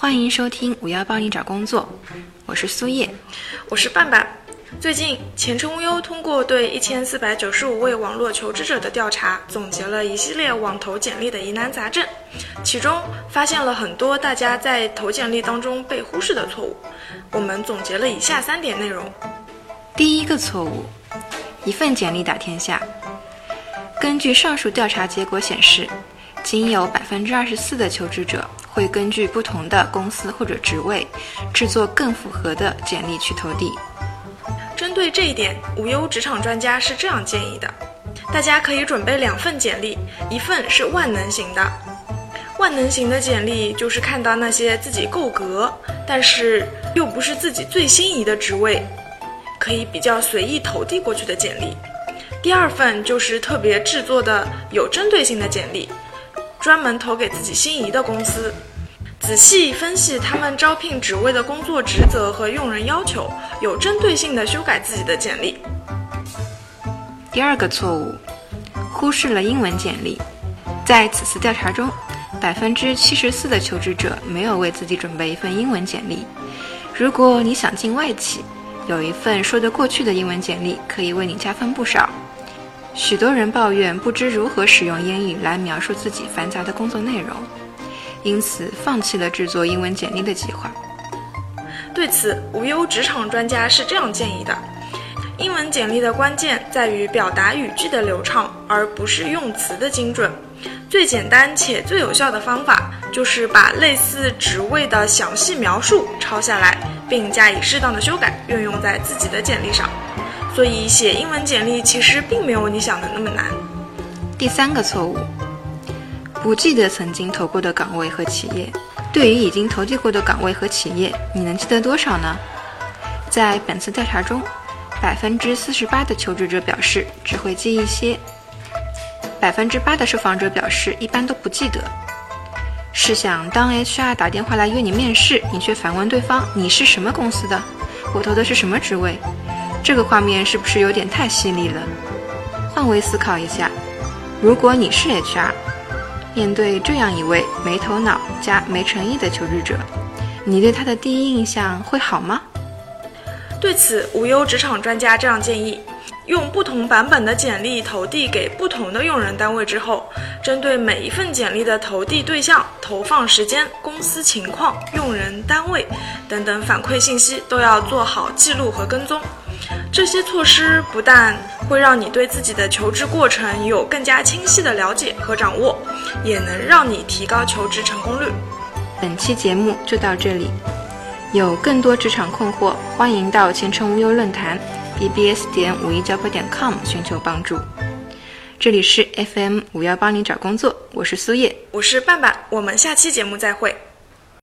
欢迎收听五幺帮你找工作，我是苏叶，我是半半。最近，前程无忧通过对一千四百九十五位网络求职者的调查，总结了一系列网投简历的疑难杂症，其中发现了很多大家在投简历当中被忽视的错误。我们总结了以下三点内容。第一个错误，一份简历打天下。根据上述调查结果显示，仅有百分之二十四的求职者会根据不同的公司或者职位，制作更符合的简历去投递。针对这一点，无忧职场专家是这样建议的：大家可以准备两份简历，一份是万能型的。万能型的简历就是看到那些自己够格，但是又不是自己最心仪的职位，可以比较随意投递过去的简历。第二份就是特别制作的有针对性的简历，专门投给自己心仪的公司。仔细分析他们招聘职位的工作职责和用人要求，有针对性的修改自己的简历。第二个错误，忽视了英文简历。在此次调查中，百分之七十四的求职者没有为自己准备一份英文简历。如果你想进外企，有一份说得过去的英文简历可以为你加分不少。许多人抱怨不知如何使用英语来描述自己繁杂的工作内容。因此，放弃了制作英文简历的计划。对此，无忧职场专家是这样建议的：英文简历的关键在于表达语句的流畅，而不是用词的精准。最简单且最有效的方法，就是把类似职位的详细描述抄下来，并加以适当的修改，运用在自己的简历上。所以，写英文简历其实并没有你想的那么难。第三个错误。不记得曾经投过的岗位和企业，对于已经投递过的岗位和企业，你能记得多少呢？在本次调查中，百分之四十八的求职者表示只会记一些，百分之八的受访者表示一般都不记得。试想，当 HR 打电话来约你面试，你却反问对方你是什么公司的，我投的是什么职位，这个画面是不是有点太犀利了？换位思考一下，如果你是 HR。面对这样一位没头脑加没诚意的求职者，你对他的第一印象会好吗？对此，无忧职场专家这样建议：用不同版本的简历投递给不同的用人单位之后，针对每一份简历的投递对象、投放时间、公司情况、用人单位等等反馈信息都要做好记录和跟踪。这些措施不但会让你对自己的求职过程有更加清晰的了解和掌握，也能让你提高求职成功率。本期节目就到这里，有更多职场困惑，欢迎到前程无忧论坛 bbs 点五一 job 点 com 寻求帮助。这里是 FM 五幺帮你找工作，我是苏叶，我是半半，我们下期节目再会。